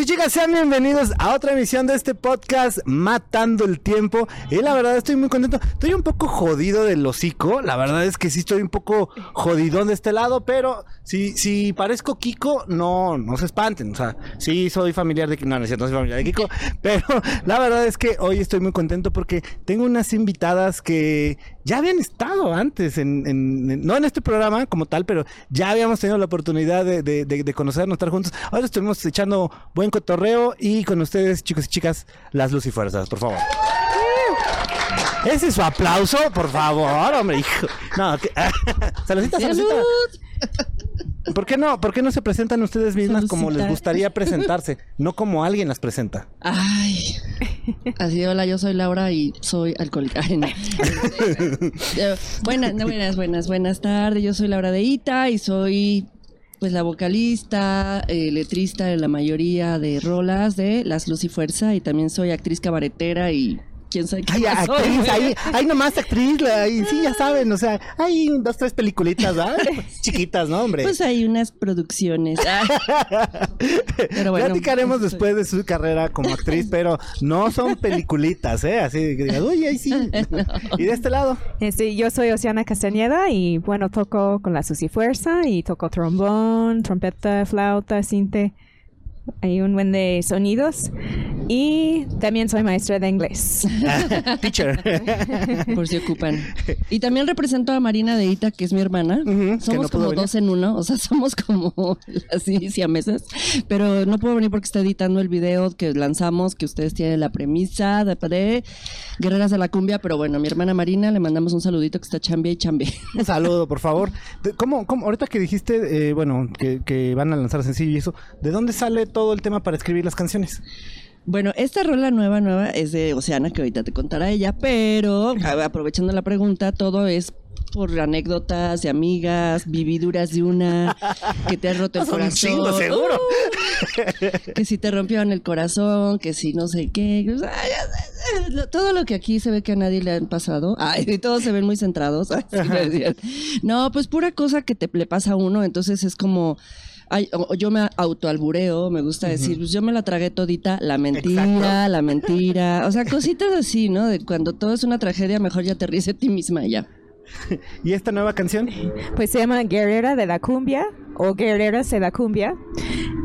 Y chicas, sean bienvenidos a otra emisión de este podcast Matando el Tiempo. Y la verdad estoy muy contento. Estoy un poco jodido del hocico. La verdad es que sí estoy un poco jodidón de este lado, pero si, si parezco Kiko, no, no se espanten. O sea, sí soy familiar de Kiko. No, no es cierto, soy familiar de Kiko. Pero la verdad es que hoy estoy muy contento porque tengo unas invitadas que ya habían estado antes, en, en- no en este programa como tal, pero ya habíamos tenido la oportunidad de, de, de- de conocernos, estar juntos. Ahora estuvimos echando buen cotorreo y con ustedes, chicos y chicas, las lucifuerzas, por favor. Ese es su aplauso, por favor, hombre, hijo. No, que- saludcita, saludcita. ¿Por qué no? ¿Por qué no se presentan ustedes mismas como les gustaría presentarse, no como alguien las presenta? Ay. Así, hola, yo soy Laura y soy alcohólica. Eh, buenas, buenas, buenas, buenas tardes. Yo soy Laura de Ita y soy pues la vocalista, eh, letrista de la mayoría de rolas de Las Luz y Fuerza y también soy actriz cabaretera y quién sabe qué Ay, más soy, actriz, ahí, ahí nomás actriz, la- ahí, sí, ya saben, o sea, hay dos, tres peliculitas, ¿verdad? Chiquitas, ¿no, hombre? Pues hay unas producciones. Ah. Pero bueno. Platicaremos pues, después de su carrera como actriz, pero no son peliculitas, ¿eh? Así que digas, uy, ahí sí. Y de este lado, Este, yo soy Oceana Castañeda y bueno, toco con la Susi Fuerza y toco trombón, trompeta, flauta, cinte. Hay un buen de sonidos. Y también soy maestra de inglés. teacher. por si ocupan. Y también represento a Marina de Ita, que es mi hermana. Que no somos pudo como venir. dos en uno, o sea, somos como así siamesas. Pero no puedo venir porque está editando el video que lanzamos, que ustedes tienen la premisa de, de Guerreras de la Cumbia. Pero bueno, a mi hermana Marina le mandamos un saludito que está chambia y chambia. Un saludo, por favor. ¿Cómo, cómo, ahorita que dijiste, eh, bueno, que, que van a lanzar sencillo y eso, ¿de dónde sale todo el tema para escribir las canciones? Bueno, esta rola nueva, nueva es de Oceana, que ahorita te contará ella, pero aprovechando la pregunta, todo es por anécdotas de amigas, vividuras de una, que te has roto el corazón. chingo, seguro. Uh, que si te rompieron el corazón, que si no sé qué. todo lo que aquí se ve que a nadie le han pasado. Ay, y todos se ven muy centrados. Ay. No, pues pura cosa que te le pasa a uno, entonces es como... Ay, o- o yo me autoalbureo, me gusta decir, pues yo me la tragué todita, la mentira, Exacto. la mentira, o sea, cositas así, ¿no? De cuando todo es una tragedia, mejor ya te ríes de ti misma ya. ¿Y esta nueva canción? Pues se llama Guerrera de la Cumbia o Guerreras de la Cumbia.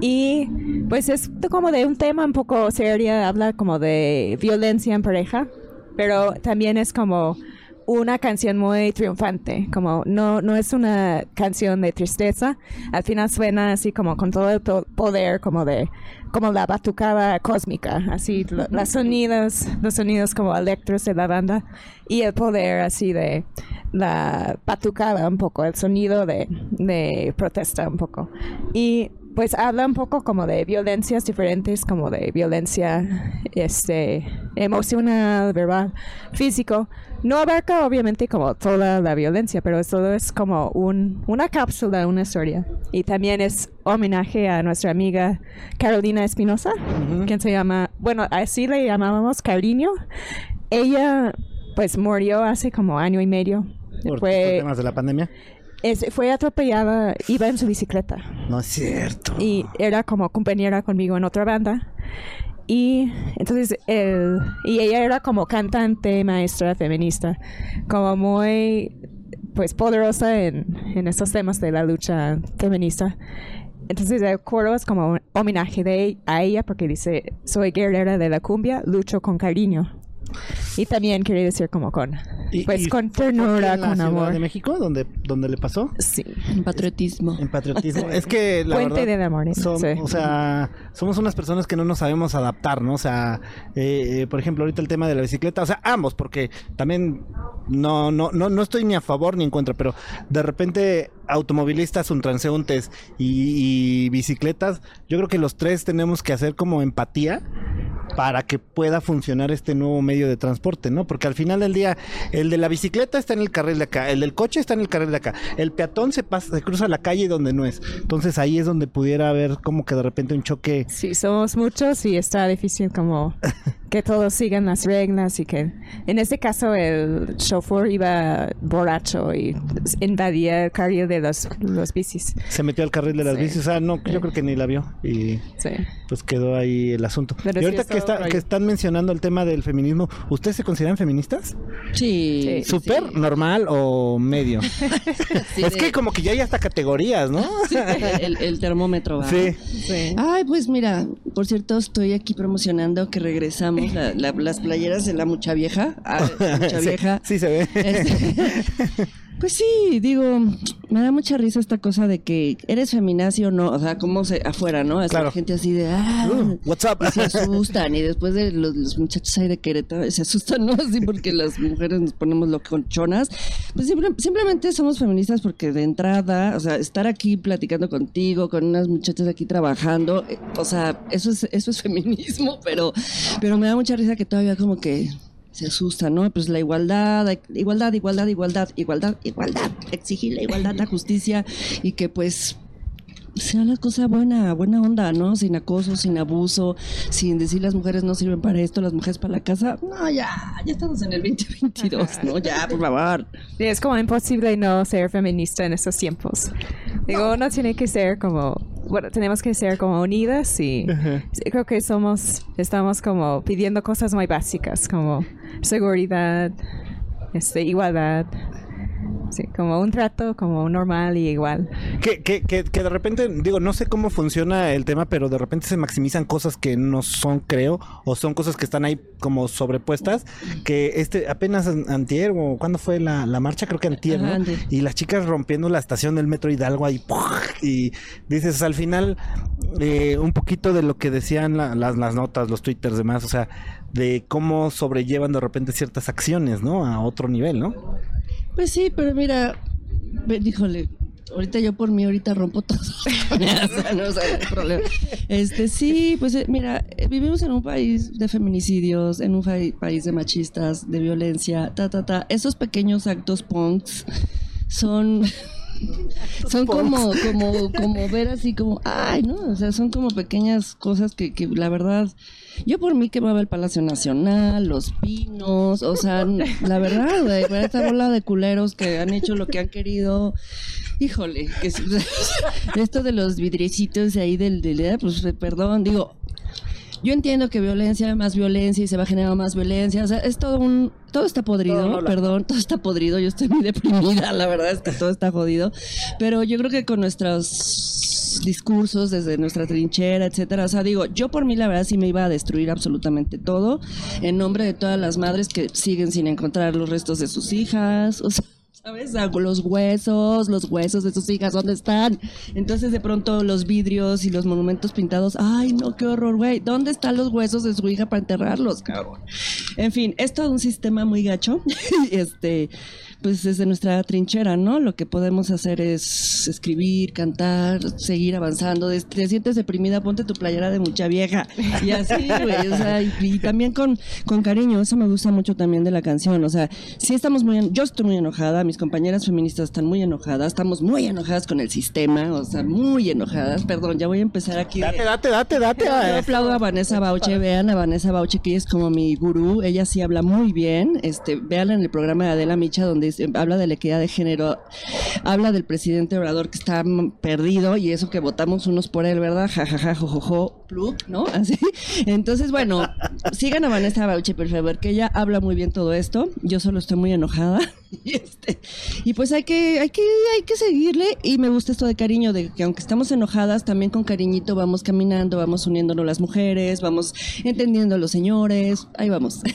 Y pues es como de un tema un poco serio, habla como de violencia en pareja, pero también es como una canción muy triunfante, como no, no es una canción de tristeza, al final suena así como con todo el po- poder, como de, como la batucada cósmica, así lo- los sonidos, los sonidos como electros de la banda y el poder así de la batucada un poco, el sonido de, de protesta un poco. Y pues habla un poco como de violencias diferentes, como de violencia este, emocional, verbal, físico. No abarca obviamente como toda la violencia, pero solo es como un, una cápsula, una historia. Y también es homenaje a nuestra amiga Carolina Espinosa, quien se llama, bueno, así le llamábamos Cariño. Ella pues murió hace como año y medio. Por, por temas de la pandemia. Es- fue atropellada, iba en su bicicleta No es cierto. y era como compañera conmigo en otra banda. Y entonces, el, y ella era como cantante, maestra, feminista, como muy, pues, poderosa en, en estos temas de la lucha feminista. Entonces, el coro es como un homenaje de, a ella porque dice, soy guerrera de la cumbia, lucho con cariño. Y también quiere decir como con, Y- pues, y con ternura, en la con amor. de México, donde, donde le pasó? Sí. En patriotismo. En patriotismo. es que la Puente verdad, del amor, som- sí. o sea, somos unas personas que no nos sabemos adaptar, ¿no? O sea, eh, eh, por ejemplo, ahorita el tema de la bicicleta, o sea, ambos, porque también no, no, no, no estoy ni a favor ni en contra, pero de repente automovilistas, un transeúntes y, y bicicletas, yo creo que los tres tenemos que hacer como empatía para que pueda funcionar este nuevo medio de transporte, ¿no? Porque al final del día, el de la bicicleta está en el carril de acá, el del coche está en el carril de acá, el peatón se pasa, se cruza la calle donde no es. Entonces ahí es donde pudiera haber como que de repente un choque. Sí, somos muchos y está difícil como que todos sigan las reglas y que en este caso el chofer iba borracho y invadía el carril de los, los bicis. Se metió al carril de las Sí. bicis. O sea, no, yo creo que ni la vio. Y Sí. pues quedó ahí el asunto. Pero y sí ahorita que, está, horrible. que están mencionando el tema del feminismo, ¿ustedes se consideran feministas? Sí. Sí. ¿Súper, normal o medio? Sí, es de- que como que ya hay hasta categorías, ¿no? el, el termómetro va. Sí. Ay, pues mira, por cierto, estoy aquí promocionando que regresamos la- la- las playeras de la mucha vieja. Ah, mucha Sí, vieja. Sí, se ve. Este, pues sí, digo, me da mucha risa esta cosa de que eres feminazi o no, o sea, como se afuera, ¿no? Es Claro. la gente así de, ah, Uh, what's up? y se asustan y después de los, los muchachos ahí de Querétaro se asustan, ¿no? Así porque las mujeres nos ponemos loconchonas. Pues simple- simplemente somos feministas porque de entrada, o sea, estar aquí platicando contigo, con unas muchachas aquí trabajando, eh, o sea, eso es, eso es feminismo, pero, pero me da mucha risa que todavía como que se asusta, ¿no? Pues la igualdad, igualdad, igualdad, igualdad, igualdad, igualdad, exigir la igualdad, la justicia y que pues sea la cosa buena, buena onda, ¿no? Sin acoso, sin abuso, sin decir las mujeres no sirven para esto, las mujeres para la casa. No, ya, ya estamos en el 2022, ¿no? Ya, por favor. Sí, es como imposible no ser feminista en estos tiempos. Digo, uno tiene que ser como, bueno, tenemos que ser como unidas y creo que somos, estamos como pidiendo cosas muy básicas como seguridad, este, igualdad, sí, como un trato como normal y igual. Que, que, que, que de repente, digo, no sé cómo funciona el tema, pero de repente se maximizan cosas que no son, creo, o son cosas que están ahí como sobrepuestas, que este, apenas an- antier, o cuando fue la, la marcha, creo que antier, ¿no? Ajá, antier. Y las chicas rompiendo la estación del metro Hidalgo ahí, y dices, al final, eh, un poquito de lo que decían la- las, las notas, los twitters, demás, o sea, de cómo sobrellevan de repente ciertas acciones, ¿no? A otro nivel, ¿no? Pues sí, pero mira, híjole, ahorita yo por mí ahorita rompo todo. no, o sea, no problema. Este, sí, pues eh, mira, eh, vivimos en un país de feminicidios, en un país de machistas, de violencia, ta, ta, ta. Esos pequeños actos punks son... Son como, como, como ver así como, ay, ¿no? O sea, son como pequeñas cosas que, que la verdad, yo por mí quemaba el Palacio Nacional, los pinos, o sea, la verdad, güey, para esta bola de culeros que han hecho lo que han querido, híjole, que esto de los vidricitos ahí del, del, eh, pues perdón, digo, yo entiendo que violencia, más violencia y se va a generar más violencia. O sea, es todo un. Todo está podrido, Todo, perdón, todo está podrido. Yo estoy muy deprimida, la verdad es que todo está jodido. Pero yo creo que con nuestros discursos desde nuestra trinchera, etcétera. O sea, digo, yo por mí la verdad sí me iba a destruir absolutamente todo en nombre de todas las madres que siguen sin encontrar los restos de sus hijas. O sea, ¿Sabes? Ah, Los huesos, los huesos de sus hijas, ¿dónde están? Entonces de pronto los vidrios y los monumentos pintados, ay no, qué horror, güey, ¿dónde están los huesos de su hija para enterrarlos, cabrón? En fin, es todo un sistema muy gacho. Este, pues desde nuestra trinchera, ¿no? Lo que podemos hacer es escribir, cantar, seguir avanzando. Te sientes deprimida, ponte tu playera de mucha vieja. Y así, güey, o sea, y, y también con, con cariño, eso me gusta mucho también de la canción. O sea, sí estamos muy, en- yo estoy muy enojada, mis compañeras feministas están muy enojadas, estamos muy enojadas con el sistema, o sea, muy enojadas. Perdón, ya voy a empezar aquí. de- Date, date, date, date. yo aplaudo a Vanessa Bauche, vean a Vanessa Bauche, que ella es como mi gurú, ella sí habla muy bien, este, véanla en el programa de Adela Micha, donde habla de la equidad de género, habla del presidente Obrador que está perdido, y eso que votamos unos por él, ¿verdad? Ja, ja, ja, jo, jo, jo, plup, ¿no? Así. Entonces, bueno, sigan a Vanessa Bauche, por favor, que ella habla muy bien todo esto, yo solo estoy muy enojada, y este, y pues hay que, hay que, hay que seguirle, y me gusta esto de cariño, de que aunque estamos enojadas, también con cariñito vamos caminando, vamos uniéndonos las mujeres, vamos entendiendo a los señores, ahí vamos.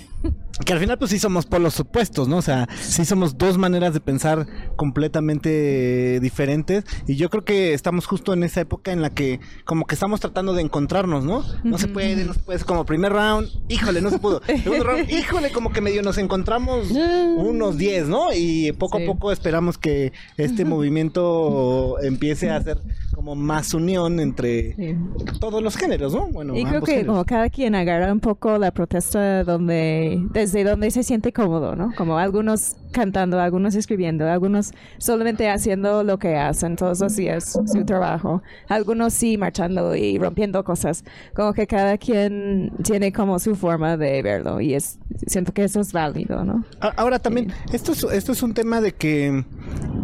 Que al final pues sí somos polos opuestos, ¿no? O sea, sí somos dos maneras de pensar completamente diferentes y yo creo que estamos justo en esa época en la que como que estamos tratando de ¿no? No se puede, no se puede, es como primer round, híjole, no se pudo. Segundo round, híjole, como que medio nos encontramos unos 10, ¿no? Y poco Sí. a poco esperamos que este movimiento empiece a ser como más unión entre Sí. todos los géneros, ¿no? Bueno, Y creo que géneros. como cada quien agarra un poco la protesta donde, desde donde se siente cómodo, ¿no? Como algunos cantando, algunos escribiendo, algunos solamente haciendo lo que hacen todos los días, su trabajo, algunos sí marchando y rompiendo cosas. Como que cada quien tiene como su forma de verlo y es, siento que eso es válido, ¿no? Ahora también, esto es, esto es un tema de que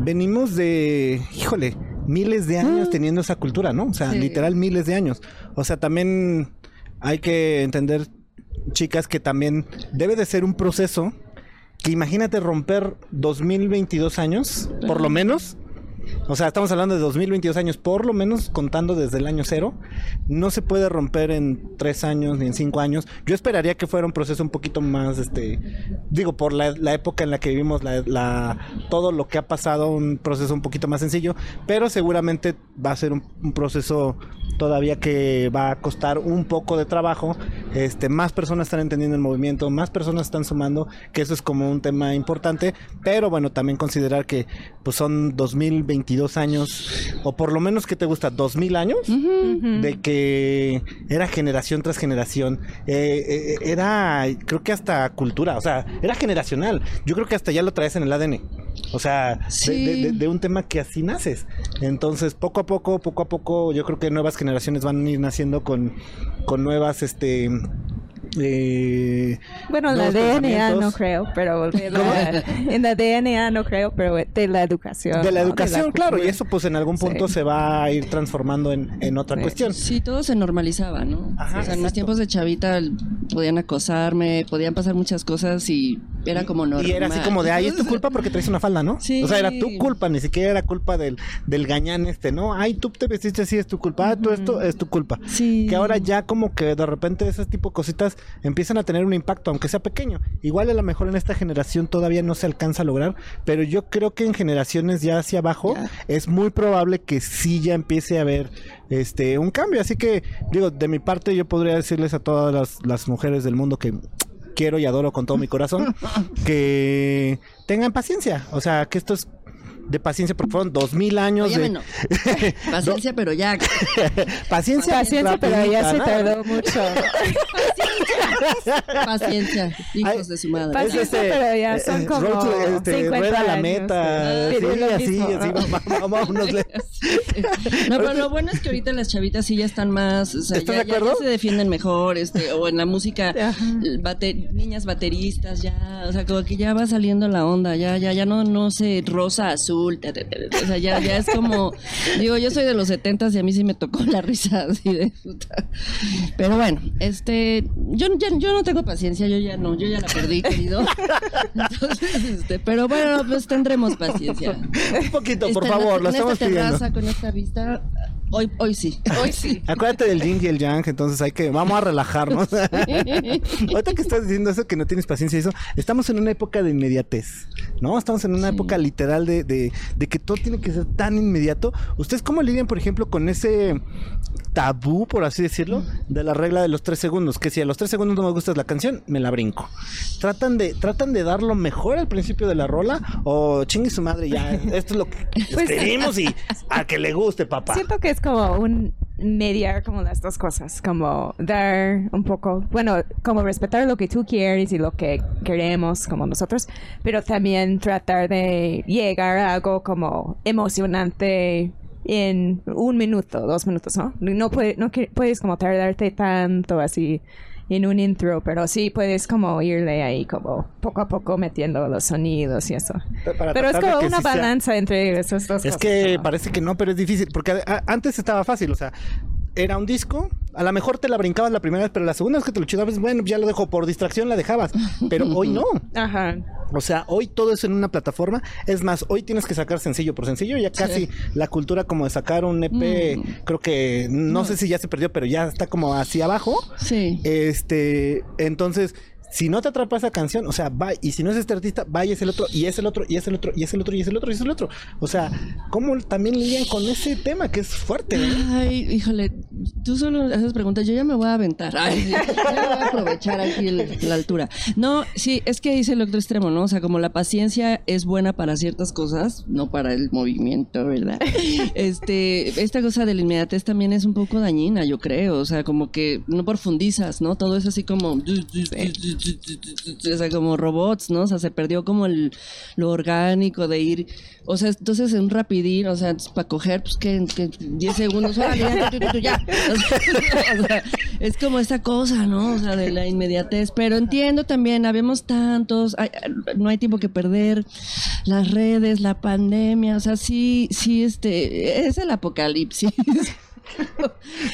venimos de, híjole, miles de años teniendo esa cultura, ¿no? O sea, Sí. literal miles de años. O sea, también hay que entender, chicas, que también debe de ser un proceso que imagínate romper 2022 años, por lo menos. O sea, estamos hablando de 2022 años, por lo menos contando desde el año cero. No se puede romper en tres años ni en cinco años. Yo esperaría que fuera un proceso un poquito más, este, digo, por la, época en la que vivimos, la, todo lo que ha pasado, un proceso un poquito más sencillo. Pero seguramente va a ser un proceso todavía que va a costar un poco de trabajo. Este, más personas están entendiendo el movimiento, más personas están sumando, que eso es como un tema importante. Pero bueno, también considerar que pues son 2022 años, o por lo menos que te gusta, 2000 años, de que era generación tras generación. Eh, eh, era, creo que hasta cultura, o sea, era generacional. Yo creo que hasta ya lo traes en el ADN. O sea, de- Sí. de, de- de un tema que así naces. Entonces, poco a poco, poco a poco, yo creo que nuevas generaciones van a ir naciendo con, con nuevas, este... eh, Bueno, en la DNA no creo, pero de la, en la DNA no creo, pero de la educación. De la ¿no? educación, claro, y eso pues en algún punto Sí. se va a ir transformando en, en otra Sí. cuestión. Sí, todo se normalizaba, ¿no? Ajá, o sea, en mis tiempos de chavita podían acosarme, podían pasar muchas cosas y era como normal. Y era así como de, ay, es tu culpa porque traes una falda, ¿no? Sí. O sea, era tu culpa, ni siquiera era culpa del, del gañán este, ¿no? Ay, tú te vestiste así, es tu culpa, ah, tú esto es tu culpa. Sí. Que ahora ya como que de repente ese tipo de cositas empiezan a tener un impacto, aunque sea pequeño. Igual a lo mejor en esta generación todavía no se alcanza a lograr, pero yo creo que en generaciones ya hacia abajo es muy probable que sí ya empiece a haber este un cambio. Así que, digo, de mi parte yo podría decirles a todas las, las mujeres del mundo que quiero y adoro con todo mi corazón que tengan paciencia. O sea, que esto es de paciencia porque fueron dos mil años Óyeme, de no. Paciencia, pero ya. paciencia, Paciencia, pero ya se tardó mucho. Paciencia, hijos Ay, de su madre. Paciencia, Es este, pero ya eh, son eh, como to- este, 50 rueda la años meta, de sí, así, así, ¿no? vamos, No, pero lo bueno es que ahorita las chavitas sí ya están más, o sea, ¿Estás ya, de ya- ya acuerdo? se defienden mejor, este, o en la música, bate- niñas bateristas, ya, o sea, como que ya va saliendo la onda, ya, ya, ya no, no sé, rosa, azul, te- te- te- o sea, ya, ya es como, digo, yo soy de los setentas y a mí sí me tocó la risa así de puta. Pero bueno, este, yo, ya, yo no tengo paciencia, yo ya no, yo ya la perdí, querido. Entonces, este, pero bueno, pues tendremos paciencia. Un poquito, por Esta- favor, lo en estamos esta pidiendo. terraza, con esta vista, hoy, hoy sí, hoy sí. Acuérdate del yin y el yang, entonces hay que, vamos a relajarnos. Ahorita que estás diciendo eso, que no tienes paciencia y eso, estamos en una época de inmediatez, ¿no? Estamos en una Sí. época literal de, de, de que todo tiene que ser tan inmediato. ¿Ustedes cómo lidian, por ejemplo, con ese tabú, por así decirlo, de la regla de los tres segundos? Que si a los tres segundos no me gusta la canción, me la brinco. ¿Tratan de, tratan de dar lo mejor al principio de la rola? ¿O chingue su madre ya? Esto es lo que Pues- y a que le guste, papá. Siento que es como un mediar como las dos cosas, como dar un poco, bueno, como respetar lo que tú quieres y lo que queremos como nosotros, pero también tratar de llegar a algo como emocionante en un minuto, dos minutos, ¿no? No, puede, no puedes como tardarte tanto así en un intro, pero sí puedes como irle ahí como poco a poco metiendo los sonidos y eso. Para Pero es como una sí sea- balanza entre esas dos Es cosas. que ¿no? parece que no, pero es difícil. Porque antes estaba fácil, o sea, era un disco. A lo mejor te la brincabas la primera vez, pero la segunda vez que te lo chingabas, bueno, ya lo dejo por distracción, la dejabas. Pero hoy no. Ajá. O sea, hoy todo es en una plataforma. Es más, hoy tienes que sacar sencillo por sencillo. Ya casi la cultura como de sacar un EP, creo que no sé si ya se perdió, pero ya está como hacia abajo. Sí. Este, entonces, si no te atrapa esa canción, o sea, va, y si no es este artista, va y es el otro, y es el otro, y es el otro, y es el otro, y es el otro, y es el otro. O sea, ¿cómo también lidian con ese tema que es fuerte? ¿no? Ay, híjole, tú solo haces preguntas, yo ya me voy a aventar. Ay, ya voy a aprovechar aquí el- la altura. No, sí, es que dice el otro extremo, ¿no? O sea, como la paciencia es buena para ciertas cosas, no para el movimiento, ¿verdad? Este, esta cosa de la inmediatez también es un poco dañina, yo creo. O sea, como que no profundizas, ¿no? Todo es así como. O sea, como robots, ¿no? O sea, se perdió como el, lo orgánico de ir. O sea, entonces en un rapidín, o sea, para coger, pues que en que 10 segundos, ya, ya. O sea, es como esta cosa, ¿no? O sea, de la inmediatez. Pero entiendo también, habemos tantos, hay- no hay tiempo que perder, las redes, la pandemia, o sea, sí, sí, este, es el apocalipsis.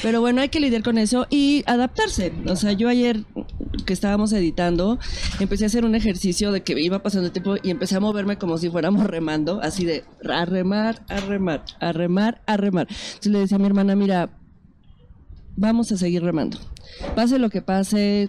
Pero bueno, hay que lidiar con eso y adaptarse. O sea, yo ayer que estábamos editando, empecé a hacer un ejercicio de que iba pasando el tiempo y empecé a moverme como si fuéramos remando, así de a remar, a remar, a remar, a remar. Entonces le decía a mi hermana, mira, vamos a seguir remando. Pase lo que pase,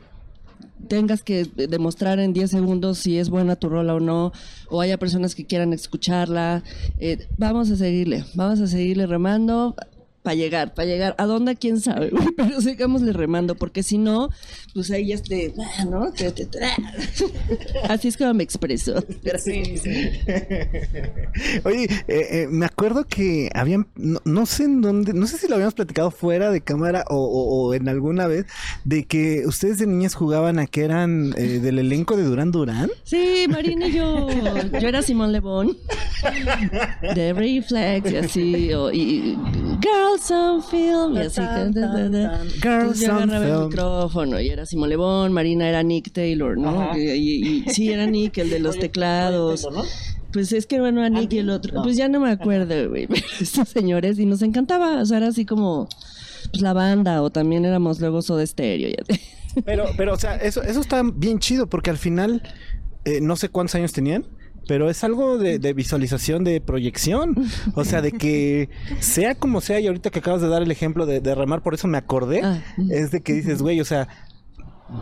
tengas que demostrar en 10 segundos si es buena tu rola o no, o haya personas que quieran escucharla, eh, vamos a seguirle, vamos a seguirle remando para llegar, para llegar. ¿A dónde? ¿Quién sabe? Pero sigámosle remando, porque si no, pues ahí ya este, ah, ¿no? Te- Así es como me expreso. Oye, eh, eh, me acuerdo que habían, no, no sé en dónde, no sé si lo habíamos platicado fuera de cámara o, o- o en alguna vez, de que ustedes de niñas jugaban a que eran eh, del elenco de Durán Durán. Sí, Marina y yo. Yo era Simón Lebón. De Reflex y así. O, y Girls on Film y así. Tan, tan, tan, Girls yo on agarraba el Film. micrófono y era Simón Lebón, Marina era Nick Taylor, ¿no? Y, y- y- sí, era Nick, el de los teclados. Pues es que bueno, a Nick y el otro. Pues ya no me acuerdo, güey. pero Estos señores y nos encantaba. O sea, era así como pues, la banda o también éramos luego Soda Stereo. Ya te- Pero, pero, o sea, eso, eso está bien chido porque al final, eh, no sé cuántos años tenían. Pero es algo de, de visualización, de proyección. O sea, de que sea como sea, y ahorita que acabas de dar el ejemplo de, de remar, por eso me acordé, Ah. es de que dices, güey, o sea,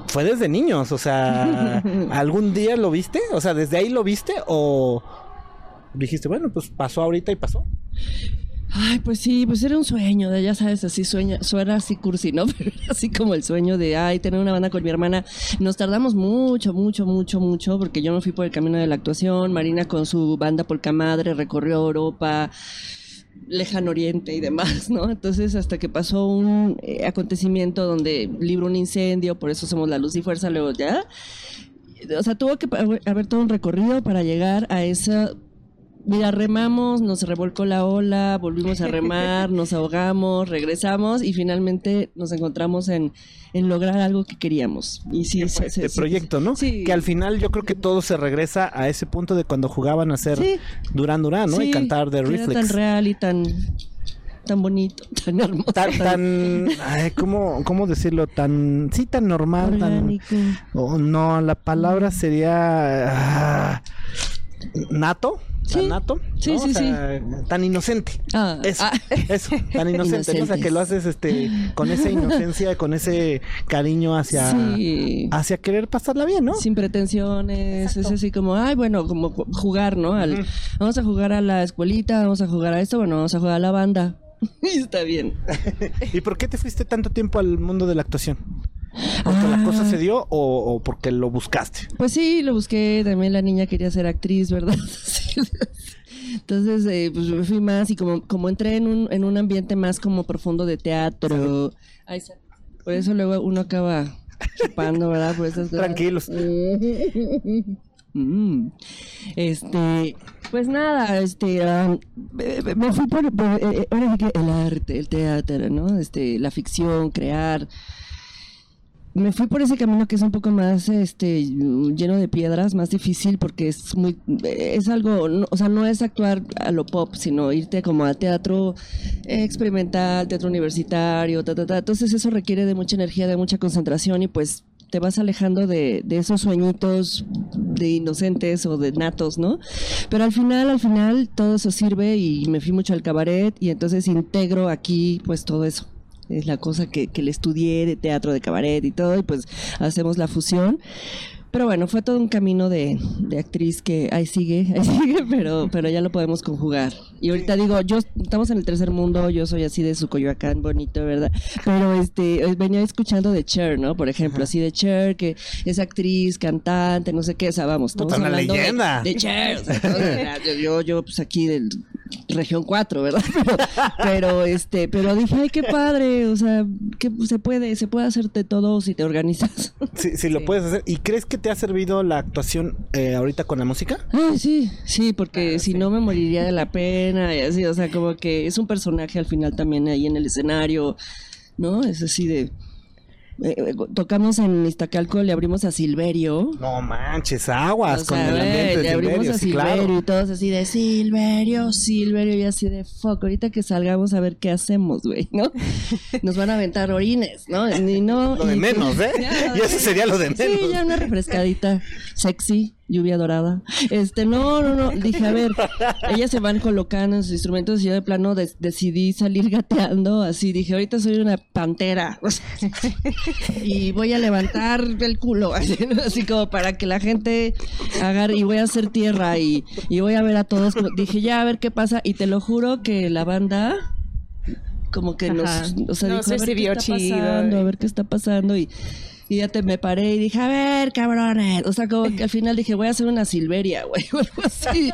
fue desde niños, o sea, ¿algún día lo viste? O sea, ¿desde ahí lo viste o dijiste, bueno, pues pasó ahorita y pasó? Ay, pues sí, pues era un sueño, de ya sabes, así sueño, suena así cursi, ¿no? Así como el sueño de, ay, tener una banda con mi hermana. Nos tardamos mucho, mucho, mucho, mucho, porque yo me fui por el camino de la actuación, Marina con su banda Polka Madre recorrió Europa, Lejano Oriente y demás, ¿no? Entonces, hasta que pasó un eh, acontecimiento donde libró un incendio, por eso somos la luz y fuerza, luego ya. O sea, tuvo que haber todo un recorrido para llegar a esa Mira, remamos, nos revolcó la ola, volvimos a remar, nos ahogamos, regresamos y finalmente nos encontramos en, en lograr algo que queríamos. Y sí, sí, sí, de sí, proyecto, ¿no? Sí. Que al final yo creo que todo se regresa a ese punto de cuando jugaban a hacer Sí. Durán Durán, ¿no? y cantar de que era Reflex. tan real y tan, tan bonito, tan hermoso. tan, tan ay, ¿cómo, cómo decirlo? Tan, sí, tan normal, tan, oh, no, la palabra sería ah, nato, tan nato, Sí, ¿no? sí, O sea, tan inocente. Ah, Eso, ah. eso, tan inocente, ¿no? o sea, que lo haces este con esa inocencia, con ese cariño hacia, Sí. hacia querer pasarla bien, ¿no? Sin pretensiones, es así como, ay, bueno, como ju- jugar, ¿no? Al- Vamos a jugar a la escuelita, vamos a jugar a esto, bueno, vamos a jugar a la banda. y está bien. ¿Y por qué te fuiste tanto tiempo al mundo de la actuación? ¿Porque la Ah. cosa se dio o, o porque lo buscaste? Pues sí, lo busqué, también la niña quería ser actriz, ¿verdad? Entonces, eh, pues me fui más y como, como entré en un, en un ambiente más como profundo de teatro. Ay, por eso luego uno acaba chupando, ¿verdad? Por esas cosas. Tranquilos. Mm. Este, pues nada, este, ah, me- fui por, por, eh, eh, ahora sí que el arte, el teatro, ¿no? Este, la ficción, crear. Me fui por ese camino que es un poco más, este, lleno de piedras, más difícil porque es muy, es algo, no- o sea, no es actuar a lo pop, sino irte como al teatro experimental, teatro universitario, ta, ta, ta. Entonces eso requiere de mucha energía, de mucha concentración y pues te vas alejando de, de esos sueñitos de inocentes o de natos, ¿no? Pero al final, al final, todo eso sirve y me fui mucho al cabaret y entonces integro aquí pues todo eso. Es la cosa que, que le estudié de teatro, de cabaret y todo, y pues hacemos la fusión. Pero bueno, fue todo un camino de, de actriz que ahí sigue, ahí sigue, pero, pero ya lo podemos conjugar. Y ahorita digo, yo estamos en el tercer mundo, yo soy así de Sucoyoacán, bonito, ¿verdad? Pero este, venía escuchando de Cher, ¿no? Por ejemplo, así de Cher, que es actriz, cantante, no sé qué, o sea, vamos, estamos Puta, una hablando de- leyenda. De, Cher. o sea, yo, yo, yo, pues aquí del región 4, ¿verdad? Pero, pero, este, pero dije, ay, qué padre, o sea, que se puede, se puede hacerte todo si te organizas. Sí, sí, lo Sí. puedes hacer. ¿Y crees que te ha servido la actuación eh, ahorita con la música? Ay, sí, sí, porque si no me moriría de la pena y así, o sea, como que es un personaje al final también ahí en el escenario, ¿no? Es así de... eh, eh, tocamos en Iztacalco, le abrimos a Silverio. No manches, aguas O con sea, el ambiente de le abrimos Silverio, a sí, Silverio claro. y todos así de Silverio, Silverio y así de fuck, ahorita que salgamos a ver qué hacemos, güey, ¿no? Nos van a aventar orines, ¿no? Ni no Lo de y- menos, ¿eh? Ya, Y eso sería lo de menos. Sí, ya una refrescadita, sexy, lluvia dorada. Este, no, no, no, dije, a ver, ellas se van colocando en sus instrumentos y yo de plano decidí salir gateando, así dije, ahorita soy una pantera, o sea, y voy a levantar el culo, así, ¿no? Así como para que la gente agarre y voy a hacer tierra y, y voy a ver a todos, como- dije, ya, a ver qué pasa, y te lo juro que la banda como que nos, o sea, Nos dijo, a ver qué recibió está chido, pasando, a ver qué está pasando y, y ya te me paré y dije, a ver, cabrones, o sea, como que al final dije, voy a hacer una silveria, güey, algo así.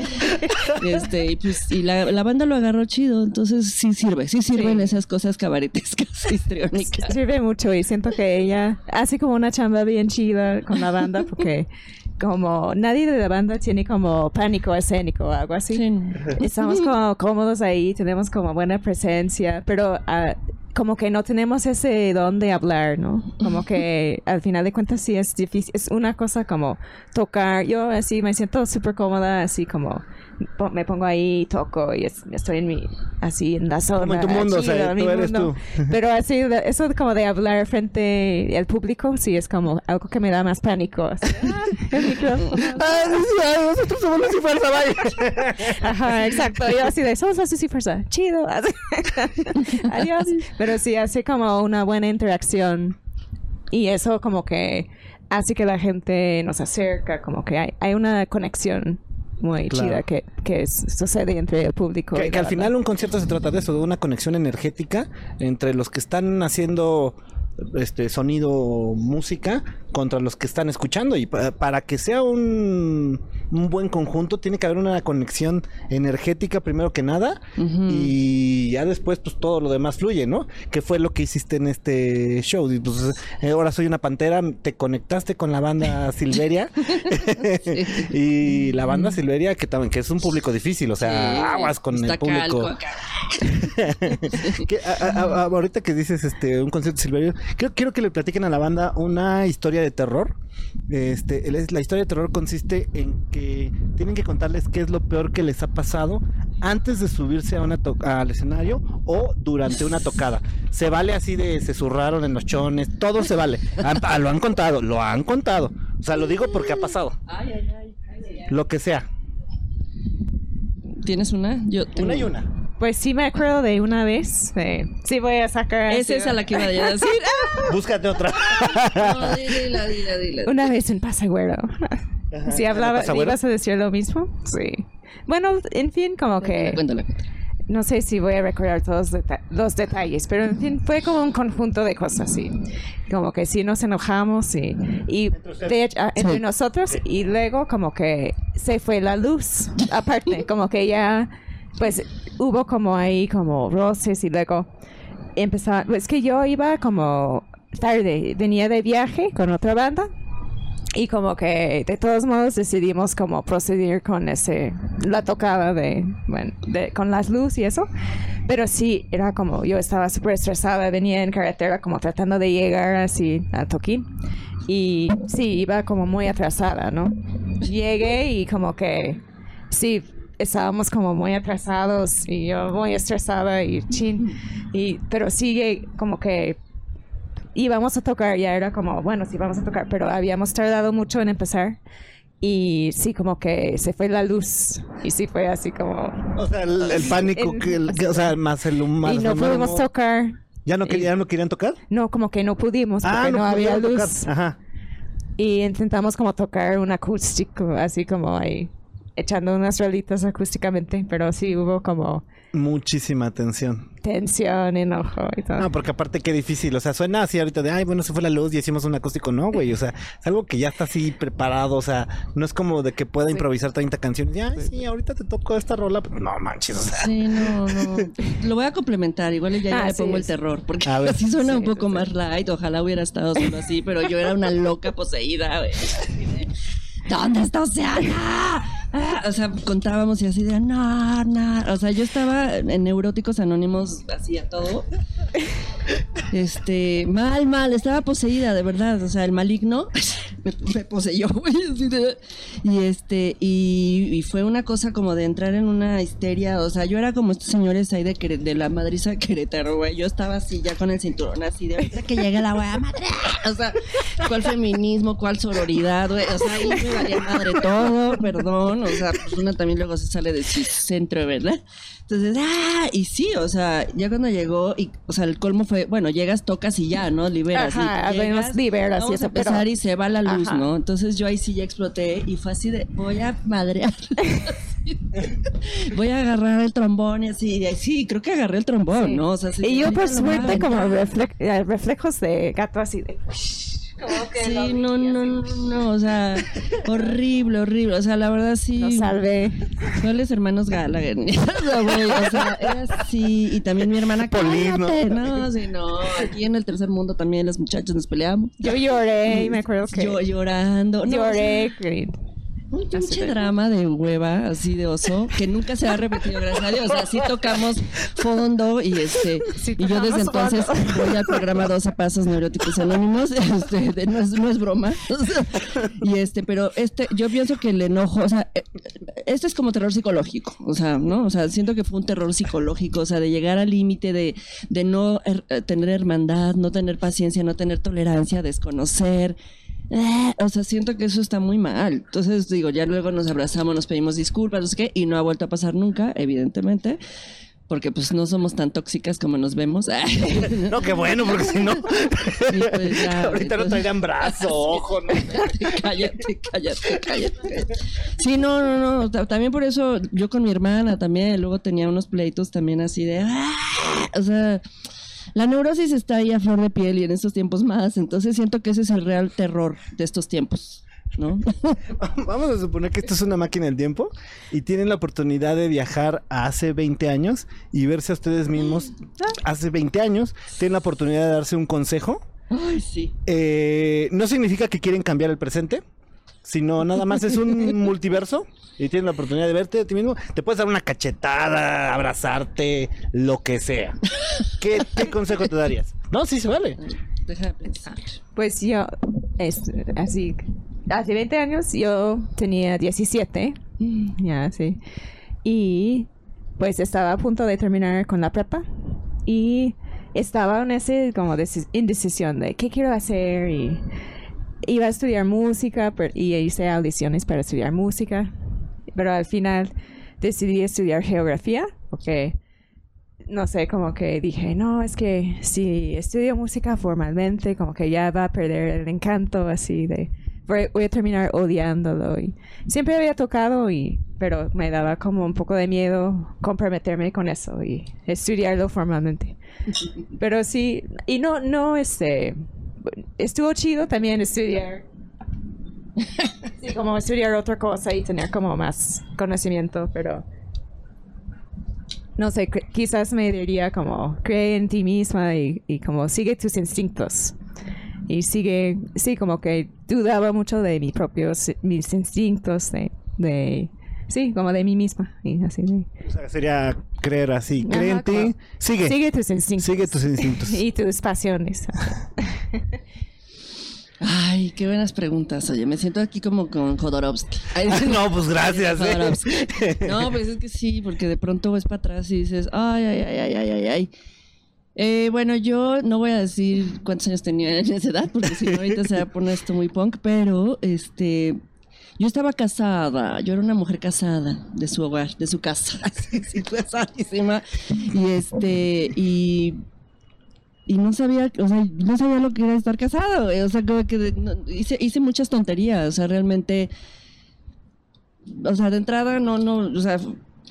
Este, y pues, y la, la banda lo agarró chido, entonces sí sirve, sí sirven Sí. esas cosas cabaretescas, histriónicas. Sirve mucho y siento que ella hace como una chamba bien chida con la banda porque como nadie de la banda tiene como pánico escénico o algo así. Sí. Estamos como cómodos ahí, tenemos como buena presencia, pero ah, como que no tenemos ese don de hablar, ¿no? Como que al final de cuentas sí es difícil, es una cosa como tocar, yo así me siento súper cómoda, así como me pongo ahí toco y es- estoy en mi, así en la zona. Como en tu mundo, o sea, tú mi eres mundo. Pero así, eso como de hablar frente al público, sí es como algo que me da más pánico. así, ah, el micrófono. Ah, nosotros somos los y fuerza, vaya. Ajá, exacto. Yo así de, somos así sí fuerza. Chido. Así. Adiós. Pero sí, hace como una buena interacción. Y eso como que hace que la gente nos acerca, como que hay, hay una conexión muy Claro. chida que, que sucede entre el público. y Que, la que al final un concierto se trata de eso, de una conexión energética entre los que están haciendo este sonido música contra los que están escuchando y pa- para que sea un, un buen conjunto tiene que haber una conexión energética primero que nada y ya después pues todo lo demás fluye, ¿no? Que fue lo que hiciste en este show. Y, pues, eh, ahora soy una pantera, te conectaste con la banda Silveria y la banda Silveria que también que es un público difícil, o sea, Sí, aguas con el público. acá. Que, a- a- a- ahorita que dices este un concierto Silverio, quiero, quiero que le platiquen a la banda una historia de terror. Este, la historia de terror consiste en que tienen que contarles qué es lo peor que les ha pasado antes de subirse a una to- al escenario o durante una tocada. Se vale así de se zurraron en los chones, todo se vale. Ah, lo han contado, lo han contado. O sea, lo digo porque ha pasado. Ay, ay, ay, ay, ay. Lo que sea. ¿Tienes una? Yo tengo. Una y una. Pues sí me acuerdo de una vez. eh, sí voy a sacar... Es así, esa la que iba a decir. Búscate otra. No, dila, dila, dila. Una vez en Pasagüero. Si hablaba? ¿ibas a decir lo mismo? Sí. Bueno, en fin, como que... Cuéntala. no sé si voy a recordar todos deta- los detalles, pero en fin, fue como un conjunto de cosas así. Como que sí nos enojamos y, y de hecho, ah, entre Sí. nosotros y luego como que se fue la luz. Aparte, como que ya, pues hubo como ahí como roces y luego empezaron, es que yo iba como tarde, venía de viaje con otra banda. Y como que de todos modos decidimos como proceder con ese, la tocada de, bueno, de, con las luces y eso. Pero sí, era como, yo estaba súper estresada, venía en carretera como tratando de llegar así a Toquín. Y sí, iba como muy atrasada, ¿no? Llegué y como que, sí, estábamos como muy atrasados y yo muy estresada y chin. Y, pero sí, como que íbamos a tocar, ya era como, bueno, sí vamos a tocar, pero habíamos tardado mucho en empezar. Y sí, como que se fue la luz. Y sí fue así como... O sea, el, el pánico, En- que, el- que- o sea, más el humano. y no pudimos tocar. ¿Ya no, Y- querían, no querían tocar? No, como que no pudimos porque Ah, no, había pudieron luz. tocar. Ajá. Y intentamos como tocar un acústico, así como ahí, echando unas rolitas acústicamente, pero sí hubo como Muchísima atención. tensión, enojo y todo. No, porque aparte qué difícil, o sea, suena así ahorita de, ay, bueno, se fue la luz y hicimos un acústico, no, güey, o sea, es algo que ya está así preparado, o sea, no es como de que pueda improvisar 30 canciones, y, ay, sí, ahorita te toco esta rola, pero no manches, o sea, Sí, no, no. Lo voy a complementar. Igual ya, ya Ah, le sí, pongo el sí. terror. Porque A ver. así suena un Sí, poco sí. más light. Ojalá hubiera estado solo así, pero yo era una loca poseída, güey. ¿Dónde está Oceana? O sea, contábamos y así de no, no. O sea, yo estaba en Neuróticos Anónimos, así a todo. Este, mal, mal, estaba poseída, de verdad. O sea, el maligno me, poseyó, güey. y este, y, y fue una cosa como de entrar en una histeria. O sea, yo era como estos señores ahí de, la madriza de Querétaro, güey. Yo estaba así ya con el cinturón, así de ahorita que llegue la wea madre. O sea, ¿cuál feminismo? ¿Cuál sororidad, güey? O sea, ahí me valía madre todo, perdón. O sea, pues una también luego se sale de su centro, ¿verdad? Entonces, ah, y sí, o sea, ya cuando llegó, y, o sea, el colmo fue, bueno, llegas, tocas y ya, ¿no? Liberas. Ajá, y habemos liberas y vamos eso, a empezar pero- y se va la luz, Ajá. ¿no? Entonces yo ahí sí ya exploté y fue así de, voy a madrear. voy a agarrar el trombón y así, y sí, creo que agarré el trombón, Sí. ¿no? O sea, sí, y yo por a suerte como refle- eh, reflejos de gato así de... Como que Sí, no, no, no, no, o sea, horrible, horrible, o sea, la verdad sí. Lo salvé. ¿Cuáles hermanos Gallagher? O güey, o sea, era así. Y también mi hermana, Polis, ¿no? sí, no. Aquí en el tercer mundo también los muchachos nos peleamos. Yo lloré y me acuerdo que Yo llorando. No, lloré. Un pinche drama de hueva, así de oso, que nunca se ha repetido, gracias a Dios. O sea, sí tocamos fondo y este, Sí, y yo desde entonces fondo. voy al programa 12 Pasos Neuróticos Anónimos, este, de- no, es, no es broma. O sea, y este, pero este, yo pienso que el enojo, o sea, esto es como terror psicológico, o sea, ¿no? O sea, siento que fue un terror psicológico, o sea, de llegar al límite de, de no her- eh, tener hermandad, no tener paciencia, no tener tolerancia, desconocer. Eh, o sea, siento que eso está muy mal. Entonces, digo, ya luego nos abrazamos, nos pedimos disculpas, no sé qué, y no ha vuelto a pasar nunca, evidentemente, porque pues no somos tan tóxicas como nos vemos. no, qué bueno, porque si no, pues, ya, ahorita no entonces- traerían brazo, ojo, ¿no? cállate, cállate, cállate. Sí, no, no, no. ta- También por eso yo con mi hermana también, luego tenía unos pleitos también así de. ¡ah! O sea, la neurosis está ahí a flor de piel y en estos tiempos más. Entonces siento que ese es el real terror de estos tiempos, ¿no? Vamos a suponer que esto es una máquina del tiempo y tienen la oportunidad de viajar a hace 20 años y verse a ustedes mismos hace 20 años. Tienen la oportunidad de darse un consejo. Ay, sí. Eh, no significa que quieren cambiar el presente, sino nada más es un multiverso y tienes la oportunidad de verte a ti mismo. Te puedes dar una cachetada, abrazarte, lo que sea. ¿Qué, qué consejo te darías? No, sí se vale. Deja de pensar. Pues yo, es, así, hace 20 años yo tenía 17, ya, sí. Y pues estaba a punto de terminar con la prepa y estaba en ese como deci- indecisión de qué quiero hacer y iba a estudiar música pero- y hice audiciones para estudiar música, pero al final decidí estudiar geografía porque no sé, como que dije, no, es que si estudio música formalmente, como que ya va a perder el encanto así de, voy, a terminar odiándolo. Y siempre había tocado, y, pero me daba como un poco de miedo comprometerme con eso y estudiarlo formalmente. Pero sí, y no, no, este, estuvo chido también estudiar. Sí, como estudiar otra cosa y tener como más conocimiento, pero no sé, quizás me diría como cree en ti misma y, y como sigue tus instintos. Y sigue, sí, como que dudaba mucho de mis propios, mis instintos, de, de sí, como de mí misma. Y así de, O sea, sería creer así. Cree Ajá, en ti. Sigue. sigue tus instintos. Sigue tus instintos. y tus pasiones. Ay, qué buenas preguntas. Oye, me siento aquí como con Jodorowsky. Ay, no, pues gracias. ¿eh? No, pues es que sí, porque de pronto ves para atrás y dices, ay, ay, ay, ay, ay, ay, ay. Eh, bueno, yo no voy a decir cuántos años tenía en esa edad, porque si no ahorita se va a poner esto muy punk, pero este, yo estaba casada, yo era una mujer casada de su hogar, de su casa, sí, casadísima, y este, y y no sabía, o sea, no sabía lo que era estar casado, güey. o sea, como que hice, hice muchas tonterías, o sea, realmente, o sea, de entrada no, no, o sea,